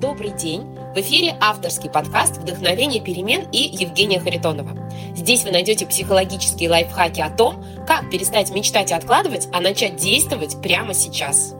Добрый день! В эфире авторский подкаст «Вдохновение перемен» и Евгения Харитонова. Здесь вы найдете психологические лайфхаки о том, как перестать мечтать и откладывать, а начать действовать прямо сейчас.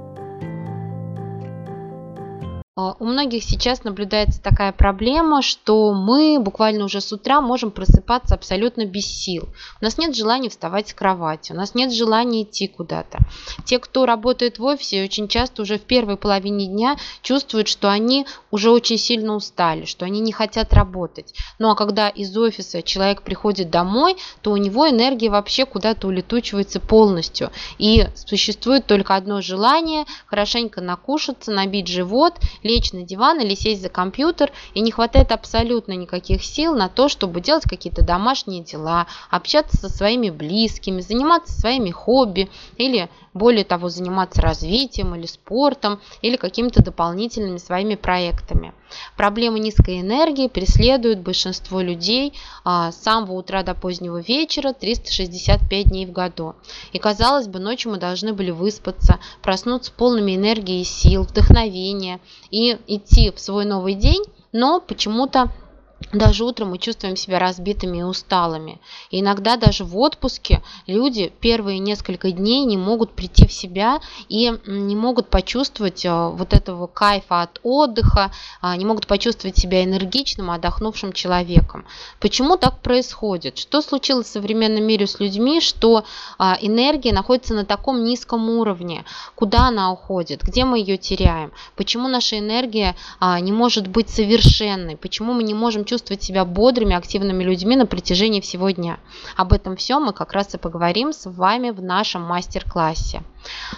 У многих сейчас наблюдается такая проблема, что мы буквально уже с утра можем просыпаться абсолютно без сил. У нас нет желания вставать с кровати, у нас нет желания идти куда-то. Те, кто работает в офисе, очень часто уже в первой половине дня чувствуют, что они уже очень сильно устали, что они не хотят работать. Ну а когда из офиса человек приходит домой, то у него энергия вообще куда-то улетучивается полностью. И существует только одно желание – хорошенько накушаться, набить живот – лечь на диван или сесть за компьютер, и не хватает абсолютно никаких сил на то, чтобы делать какие-то домашние дела, общаться со своими близкими, заниматься своими хобби или более того заниматься развитием или спортом или какими-то дополнительными своими проектами. Проблемы низкой энергии преследуют большинство людей а, с самого утра до позднего вечера 365 дней в году. И казалось бы, ночью мы должны были выспаться, проснуться полными энергии и сил, вдохновения и идти в свой новый день, но почему-то даже утром мы чувствуем себя разбитыми и усталыми. И иногда даже в отпуске люди первые несколько дней не могут прийти в себя и не могут почувствовать э, вот этого кайфа от отдыха, а, не могут почувствовать себя энергичным, отдохнувшим человеком. Почему так происходит? Что случилось в современном мире с людьми, что а, энергия находится на таком низком уровне? Куда она уходит? Где мы ее теряем? Почему наша энергия а, не может быть совершенной? Почему мы не можем чувствовать себя бодрыми, активными людьми на протяжении всего дня. Об этом все мы как раз и поговорим с вами в нашем мастер-классе.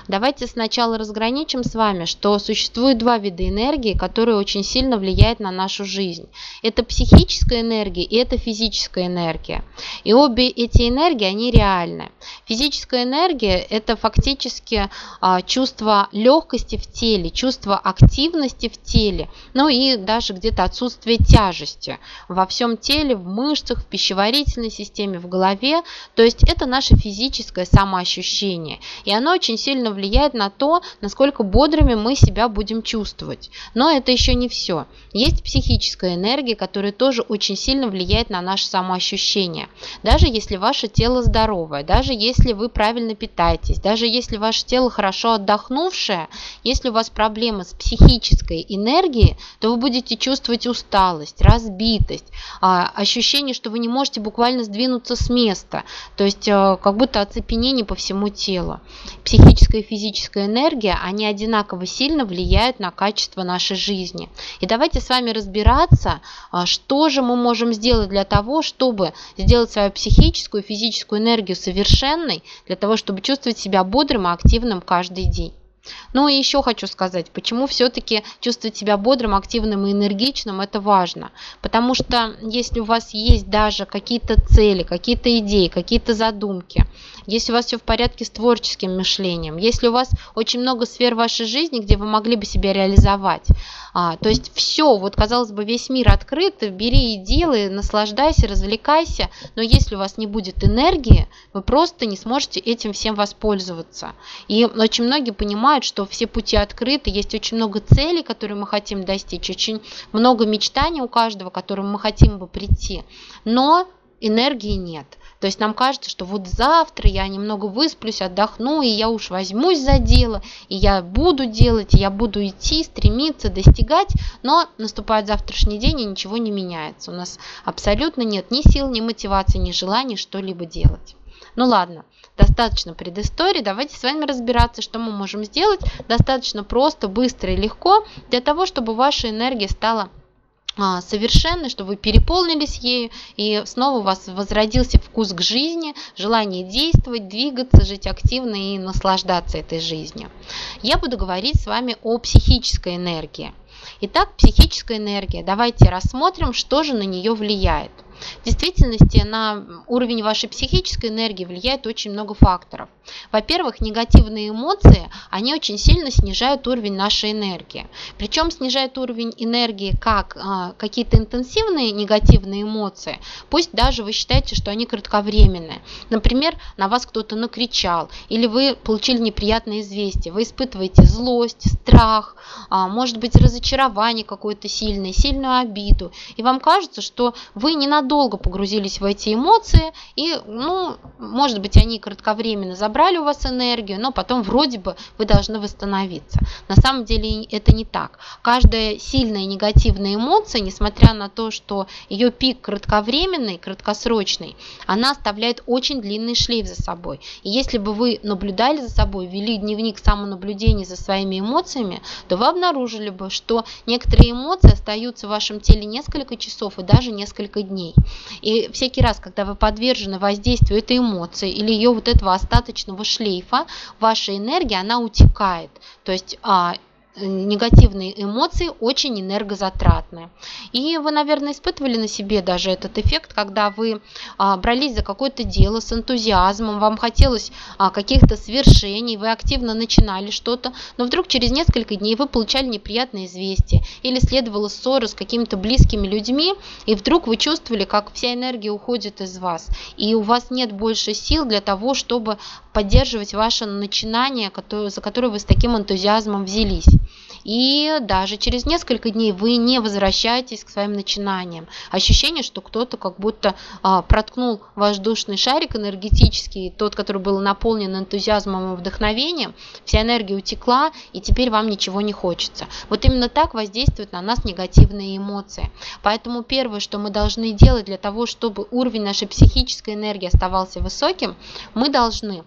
Давайте сначала разграничим с вами, что существует два вида энергии, которые очень сильно влияют на нашу жизнь. Это психическая энергия и это физическая энергия. И обе эти энергии, они реальны. Физическая энергия – это фактически а, чувство легкости в теле, чувство активности в теле, ну и даже где-то отсутствие тяжести во всем теле, в мышцах, в пищеварительной системе, в голове. То есть это наше физическое самоощущение. И оно очень сильно влияет на то, насколько бодрыми мы себя будем чувствовать. Но это еще не все. Есть психическая энергия, которая тоже очень сильно влияет на наше самоощущение. Даже если ваше тело здоровое, даже если вы правильно питаетесь, даже если ваше тело хорошо отдохнувшее, если у вас проблемы с психической энергией, то вы будете чувствовать усталость, разбитость, а, ощущение, что вы не можете буквально сдвинуться с места, то есть э, как будто оцепенение по всему телу. Психическая психическая и физическая энергия, они одинаково сильно влияют на качество нашей жизни. И давайте с вами разбираться, а, что же мы можем сделать для того, чтобы сделать свою психическую и физическую энергию совершенной, для того, чтобы чувствовать себя бодрым и активным каждый день. Ну и еще хочу сказать, почему все-таки чувствовать себя бодрым, активным и энергичным, это важно. Потому что если у вас есть даже какие-то цели, какие-то идеи, какие-то задумки, если у вас все в порядке с творческим мышлением, если у вас очень много сфер вашей жизни, где вы могли бы себя реализовать, а, то есть все, вот казалось бы, весь мир открыт, бери и делай, наслаждайся, развлекайся, но если у вас не будет энергии, вы просто не сможете этим всем воспользоваться. И очень многие понимают, что все пути открыты, есть очень много целей, которые мы хотим достичь, очень много мечтаний у каждого, к которым мы хотим бы прийти, но энергии нет. То есть нам кажется, что вот завтра я немного высплюсь, отдохну, и я уж возьмусь за дело, и я буду делать, и я буду идти, стремиться, достигать, но наступает завтрашний день, и ничего не меняется. У нас абсолютно нет ни сил, ни мотивации, ни желания что-либо делать. Ну ладно, достаточно предыстории, давайте с вами разбираться, что мы можем сделать достаточно просто, быстро и легко для того, чтобы ваша энергия стала совершенной, чтобы вы переполнились ею, и снова у вас возродился вкус к жизни, желание действовать, двигаться, жить активно и наслаждаться этой жизнью. Я буду говорить с вами о психической энергии. Итак, психическая энергия. Давайте рассмотрим, что же на нее влияет. В действительности на уровень вашей психической энергии влияет очень много факторов. Во-первых, негативные эмоции, они очень сильно снижают уровень нашей энергии. Причем снижают уровень энергии как а, какие-то интенсивные негативные эмоции, пусть даже вы считаете, что они кратковременные. Например, на вас кто-то накричал, или вы получили неприятное известие, вы испытываете злость, страх, а, может быть разочарование, какое-то сильное, сильную обиду, и вам кажется, что вы ненадолго погрузились в эти эмоции, и, ну, может быть, они кратковременно забрали у вас энергию, но потом вроде бы вы должны восстановиться. На самом деле это не так. Каждая сильная негативная эмоция, несмотря на то, что ее пик кратковременный, краткосрочный, она оставляет очень длинный шлейф за собой. И если бы вы наблюдали за собой, вели дневник самонаблюдения за своими эмоциями, то вы обнаружили бы, что некоторые эмоции остаются в вашем теле несколько часов и даже несколько дней. И всякий раз, когда вы подвержены воздействию этой эмоции или ее вот этого остаточного шлейфа, ваша энергия, она утекает. То есть а, негативные эмоции очень энергозатратные. И вы, наверное, испытывали на себе даже этот эффект, когда вы а, брались за какое-то дело с энтузиазмом, вам хотелось а, каких-то свершений, вы активно начинали что-то, но вдруг через несколько дней вы получали неприятное известие или следовала ссора с какими-то близкими людьми, и вдруг вы чувствовали, как вся энергия уходит из вас, и у вас нет больше сил для того, чтобы поддерживать ваше начинание, за которое вы с таким энтузиазмом взялись. И даже через несколько дней вы не возвращаетесь к своим начинаниям. Ощущение, что кто-то как будто а, проткнул ваш душный шарик энергетический, тот, который был наполнен энтузиазмом и вдохновением, вся энергия утекла, и теперь вам ничего не хочется. Вот именно так воздействуют на нас негативные эмоции. Поэтому первое, что мы должны делать для того, чтобы уровень нашей психической энергии оставался высоким, мы должны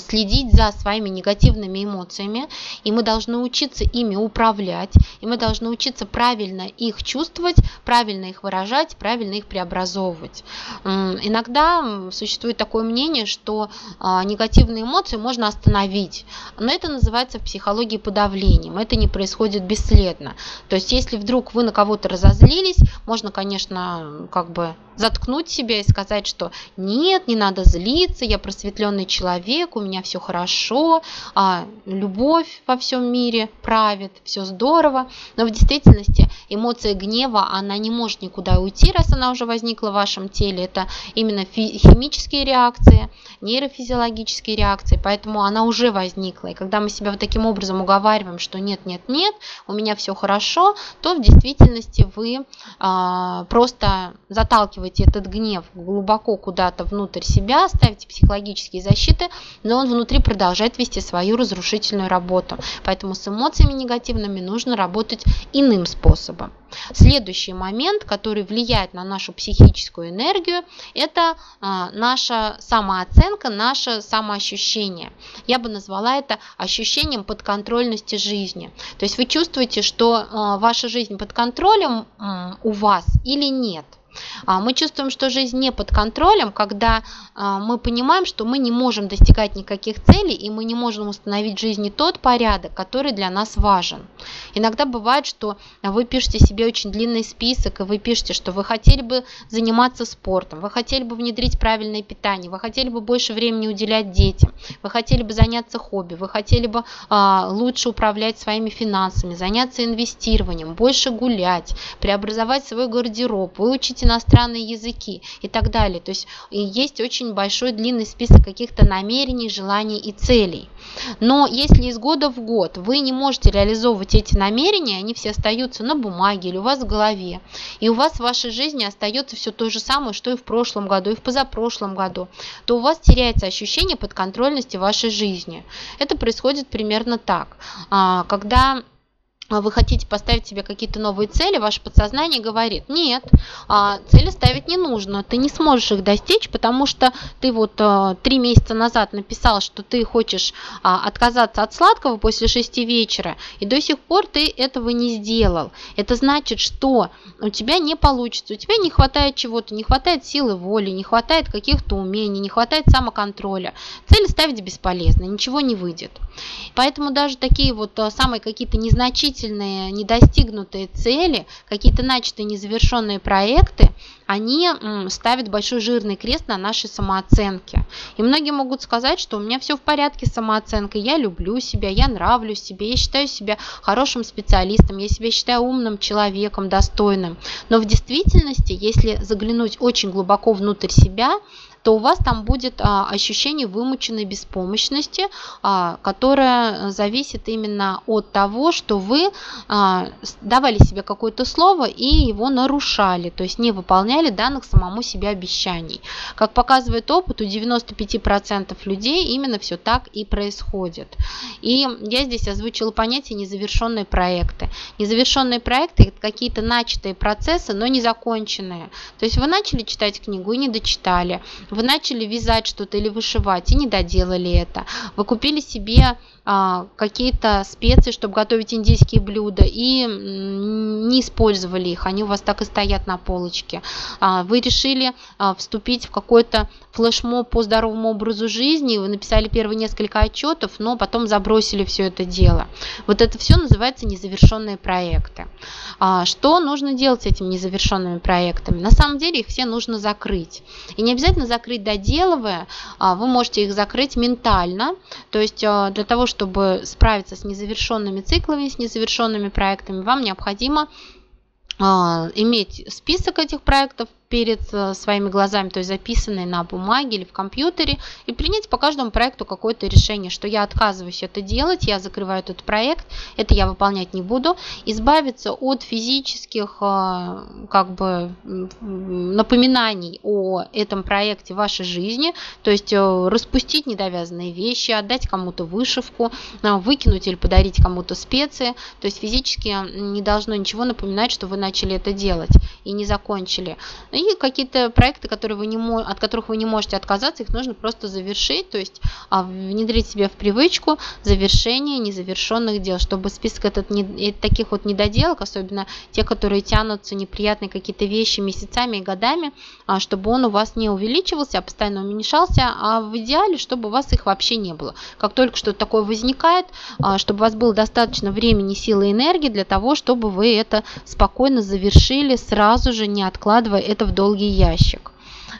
следить за своими негативными эмоциями, и мы должны учиться ими управлять, и мы должны учиться правильно их чувствовать, правильно их выражать, правильно их преобразовывать. Иногда существует такое мнение, что а, негативные эмоции можно остановить, но это называется в психологии подавлением, это не происходит бесследно. То есть если вдруг вы на кого-то разозлились, можно, конечно, как бы заткнуть себя и сказать, что нет, не надо злиться, я просветленный человек, у меня все хорошо, а, любовь во всем мире правит, все здорово. Но в действительности эмоция гнева, она не может никуда уйти, раз она уже возникла в вашем теле. Это именно химические реакции, нейрофизиологические реакции, поэтому она уже возникла. И когда мы себя вот таким образом уговариваем, что нет, нет, нет, у меня все хорошо, то в действительности вы а, просто заталкиваете этот гнев глубоко куда-то внутрь себя, ставите психологические защиты, но он внутри продолжает вести свою разрушительную работу. Поэтому с эмоциями негативными нужно работать иным способом. Следующий момент, который влияет на нашу психическую энергию, это а, наша самооценка, наше самоощущение. Я бы назвала это ощущением подконтрольности жизни. То есть вы чувствуете, что а, ваша жизнь под контролем у вас или нет. А, мы чувствуем, что жизнь не под контролем, когда а, мы понимаем, что мы не можем достигать никаких целей, и мы не можем установить в жизни тот порядок, который для нас важен. Иногда бывает, что вы пишете себе очень длинный список, и вы пишете, что вы хотели бы заниматься спортом, вы хотели бы внедрить правильное питание, вы хотели бы больше времени уделять детям, вы хотели бы заняться хобби, вы хотели бы а, лучше управлять своими финансами, заняться инвестированием, больше гулять, преобразовать свой гардероб, выучить иностранные языки и так далее. То есть есть очень большой длинный список каких-то намерений, желаний и целей. Но если из года в год вы не можете реализовывать эти намерения, они все остаются на бумаге или у вас в голове, и у вас в вашей жизни остается все то же самое, что и в прошлом году, и в позапрошлом году, то у вас теряется ощущение подконтрольности вашей жизни. Это происходит примерно так. А, когда вы хотите поставить себе какие-то новые цели, ваше подсознание говорит, нет, а, цели ставить не нужно, ты не сможешь их достичь, потому что ты вот а, три месяца назад написал, что ты хочешь отказаться от сладкого после шести вечера, и до сих пор ты этого не сделал. Это значит, что у тебя не получится, у тебя не хватает чего-то, не хватает силы воли, не хватает каких-то умений, не хватает самоконтроля. Цели ставить бесполезно, ничего не выйдет. Поэтому даже такие вот самые какие-то незначительные значительные недостигнутые цели, какие-то начатые незавершенные проекты, они ставят большой жирный крест на нашей самооценке. И многие могут сказать, что у меня все в порядке с самооценкой, я люблю себя, я нравлюсь себе, я считаю себя хорошим специалистом, я себя считаю умным человеком, достойным. Но в действительности, если заглянуть очень глубоко внутрь себя, то у вас там будет а, ощущение вымученной беспомощности, а, которое зависит именно от того, что вы а, давали себе какое-то слово и его нарушали, то есть не выполняли данных самому себе обещаний. Как показывает опыт, у 95% людей именно все так и происходит. И я здесь озвучила понятие незавершенные проекты. Незавершенные проекты – это какие-то начатые процессы, но не законченные. То есть вы начали читать книгу и не дочитали. Вы начали вязать что-то или вышивать и не доделали это. Вы купили себе а, какие-то специи, чтобы готовить индийские блюда, и не использовали их, они у вас так и стоят на полочке. А, вы решили а, вступить в какой-то флешмоб по здоровому образу жизни, вы написали первые несколько отчетов, но потом забросили все это дело. Вот это все называется незавершенные проекты. Что нужно делать с этими незавершенными проектами? На самом деле их все нужно закрыть. И не обязательно закрыть доделывая, вы можете их закрыть ментально, то есть для того, чтобы чтобы справиться с незавершенными циклами, с незавершенными проектами, вам необходимо а, иметь список этих проектов, перед э, своими глазами, то есть записанные на бумаге или в компьютере, и принять по каждому проекту какое-то решение, что я отказываюсь это делать, я закрываю этот проект, это я выполнять не буду, избавиться от физических э, как бы напоминаний о этом проекте в вашей жизни, то есть э, распустить недовязанные вещи, отдать кому-то вышивку, выкинуть или подарить кому-то специи, то есть физически не должно ничего напоминать, что вы начали это делать и не закончили. И какие-то проекты, которые вы не, от которых вы не можете отказаться, их нужно просто завершить, то есть а, внедрить себе в привычку завершение незавершенных дел, чтобы список этот не, таких вот недоделок, особенно те, которые тянутся неприятные какие-то вещи месяцами и годами, а, чтобы он у вас не увеличивался, а постоянно уменьшался, а в идеале, чтобы у вас их вообще не было. Как только что-то такое возникает, а, чтобы у вас было достаточно времени, силы и энергии для того, чтобы вы это спокойно завершили, сразу же не откладывая это в долгий ящик.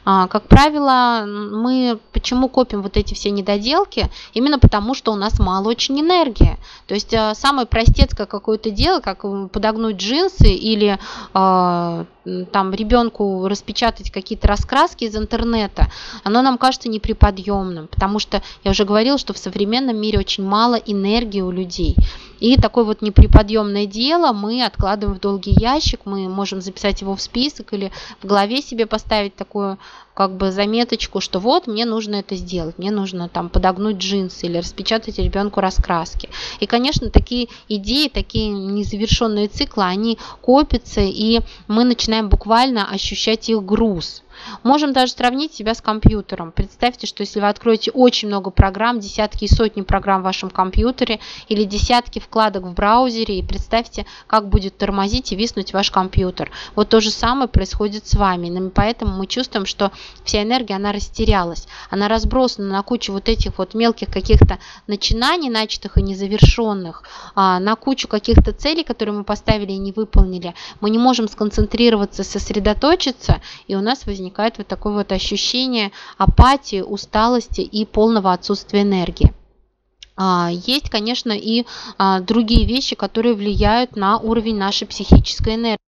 А, как правило, мы почему копим вот эти все недоделки? Именно потому, что у нас мало очень энергии. То есть а, самое простецкое какое-то дело, как подогнуть джинсы или а, там ребенку распечатать какие-то раскраски из интернета, оно нам кажется неприподъемным, потому что я уже говорила, что в современном мире очень мало энергии у людей. И такое вот неприподъемное дело мы откладываем в долгий ящик, мы можем записать его в список или в голове себе поставить такую как бы заметочку, что вот мне нужно это сделать, мне нужно там подогнуть джинсы или распечатать ребенку раскраски. И, конечно, такие идеи, такие незавершенные циклы, они копятся, и мы начинаем буквально ощущать их груз. Можем даже сравнить себя с компьютером. Представьте, что если вы откроете очень много программ, десятки и сотни программ в вашем компьютере или десятки вкладок в браузере, и представьте, как будет тормозить и виснуть ваш компьютер. Вот то же самое происходит с вами. Поэтому мы чувствуем, что вся энергия, она растерялась. Она разбросана на кучу вот этих вот мелких каких-то начинаний, начатых и незавершенных, а, на кучу каких-то целей, которые мы поставили и не выполнили. Мы не можем сконцентрироваться, сосредоточиться, и у нас возникает возникает вот такое вот ощущение апатии, усталости и полного отсутствия энергии. А, есть, конечно, и а, другие вещи, которые влияют на уровень нашей психической энергии.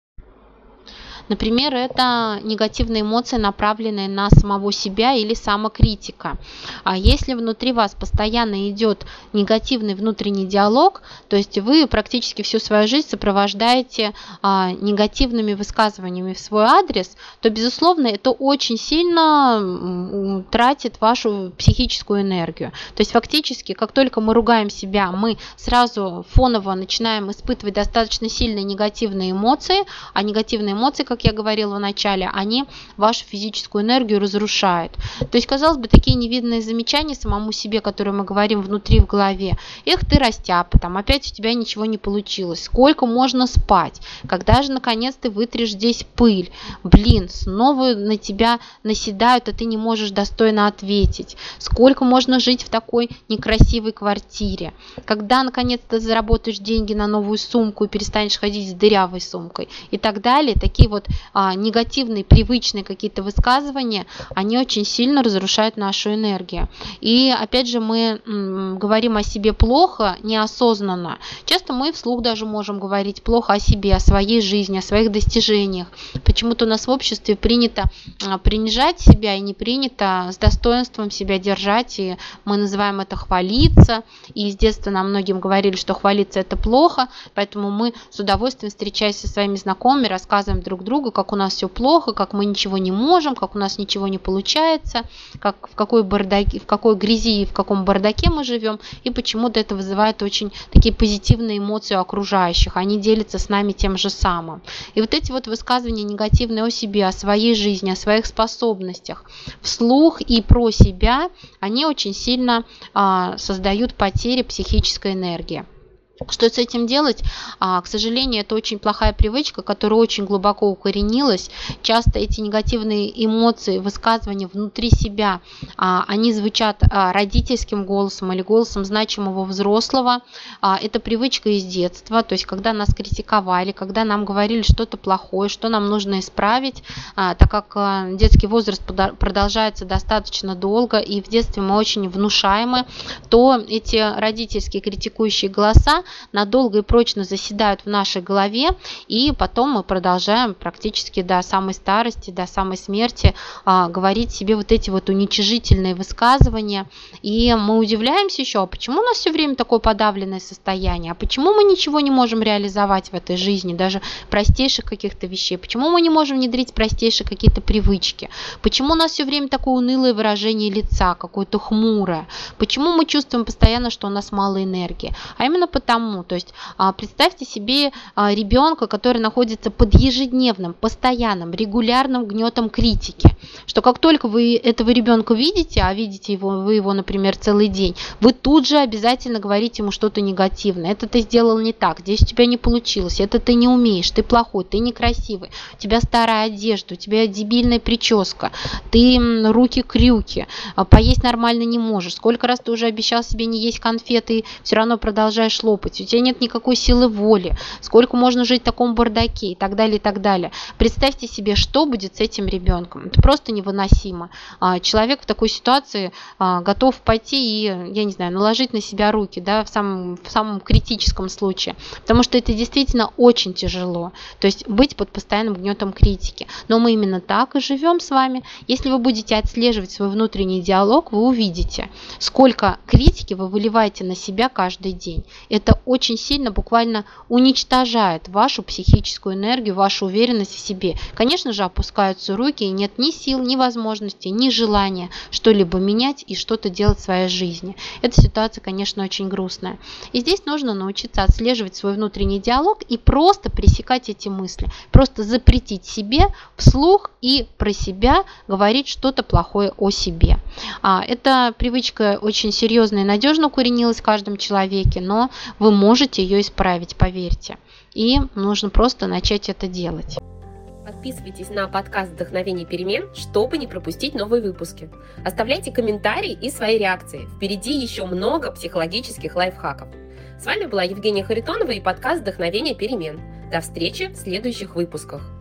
Например, это негативные эмоции, направленные на самого себя или самокритика. А если внутри вас постоянно идет негативный внутренний диалог, то есть вы практически всю свою жизнь сопровождаете а, негативными высказываниями в свой адрес, то, безусловно, это очень сильно тратит вашу психическую энергию. То есть фактически, как только мы ругаем себя, мы сразу фоново начинаем испытывать достаточно сильные негативные эмоции, а негативные эмоции, как я говорила в начале, они вашу физическую энергию разрушают. То есть, казалось бы, такие невидные замечания самому себе, которые мы говорим внутри в голове. Эх, ты растяпа, там опять у тебя ничего не получилось. Сколько можно спать? Когда же, наконец, ты вытрешь здесь пыль? Блин, снова на тебя наседают, а ты не можешь достойно ответить. Сколько можно жить в такой некрасивой квартире? Когда, наконец, ты заработаешь деньги на новую сумку и перестанешь ходить с дырявой сумкой? И так далее. Такие вот а, негативные, привычные какие-то высказывания, они очень сильно разрушают нашу энергию. И опять же мы м, говорим о себе плохо, неосознанно. Часто мы вслух даже можем говорить плохо о себе, о своей жизни, о своих достижениях. Почему-то у нас в обществе принято а, принижать себя и не принято с достоинством себя держать, и мы называем это хвалиться. И с детства нам многим говорили, что хвалиться это плохо, поэтому мы с удовольствием, встречаясь со своими знакомыми, рассказываем друг другу, как у нас все плохо, как мы ничего не можем, как у нас ничего не получается, как в какой, бардаке, в какой грязи и в каком бардаке мы живем, и почему-то это вызывает очень такие позитивные эмоции у окружающих. Они делятся с нами тем же самым. И вот эти вот высказывания негативные о себе, о своей жизни, о своих способностях, вслух и про себя, они очень сильно а, создают потери психической энергии. Что с этим делать? А, к сожалению, это очень плохая привычка, которая очень глубоко укоренилась. Часто эти негативные эмоции, высказывания внутри себя, а, они звучат а, родительским голосом или голосом значимого взрослого. А, это привычка из детства, то есть когда нас критиковали, когда нам говорили что-то плохое, что нам нужно исправить, а, так как а, детский возраст продолжается достаточно долго и в детстве мы очень внушаемы, то эти родительские критикующие голоса надолго и прочно заседают в нашей голове, и потом мы продолжаем практически до самой старости, до самой смерти а, говорить себе вот эти вот уничижительные высказывания. И мы удивляемся еще, а почему у нас все время такое подавленное состояние, а почему мы ничего не можем реализовать в этой жизни, даже простейших каких-то вещей, почему мы не можем внедрить простейшие какие-то привычки, почему у нас все время такое унылое выражение лица, какое-то хмурое, почему мы чувствуем постоянно, что у нас мало энергии, а именно потому, тому. То есть а, представьте себе а, ребенка, который находится под ежедневным, постоянным, регулярным гнетом критики, что как только вы этого ребенка видите, а видите его, вы его, например, целый день, вы тут же обязательно говорите ему что-то негативное. Это ты сделал не так, здесь у тебя не получилось, это ты не умеешь, ты плохой, ты некрасивый, у тебя старая одежда, у тебя дебильная прическа, ты руки-крюки, а, поесть нормально не можешь, сколько раз ты уже обещал себе не есть конфеты все равно продолжаешь лопать работать, у тебя нет никакой силы воли, сколько можно жить в таком бардаке и так далее, и так далее. Представьте себе, что будет с этим ребенком. Это просто невыносимо. А, человек в такой ситуации а, готов пойти и, я не знаю, наложить на себя руки, да, в самом, в самом критическом случае, потому что это действительно очень тяжело, то есть быть под постоянным гнетом критики. Но мы именно так и живем с вами. Если вы будете отслеживать свой внутренний диалог, вы увидите, сколько критики вы выливаете на себя каждый день. Это очень сильно буквально уничтожает вашу психическую энергию, вашу уверенность в себе. Конечно же, опускаются руки, и нет ни сил, ни возможности, ни желания что-либо менять и что-то делать в своей жизни. Эта ситуация, конечно, очень грустная. И здесь нужно научиться отслеживать свой внутренний диалог и просто пресекать эти мысли. Просто запретить себе вслух и про себя говорить что-то плохое о себе. А, эта привычка очень серьезно и надежно укоренилась в каждом человеке, но вы можете ее исправить, поверьте. И нужно просто начать это делать. Подписывайтесь на подкаст «Вдохновение перемен», чтобы не пропустить новые выпуски. Оставляйте комментарии и свои реакции. Впереди еще много психологических лайфхаков. С вами была Евгения Харитонова и подкаст «Вдохновение перемен». До встречи в следующих выпусках.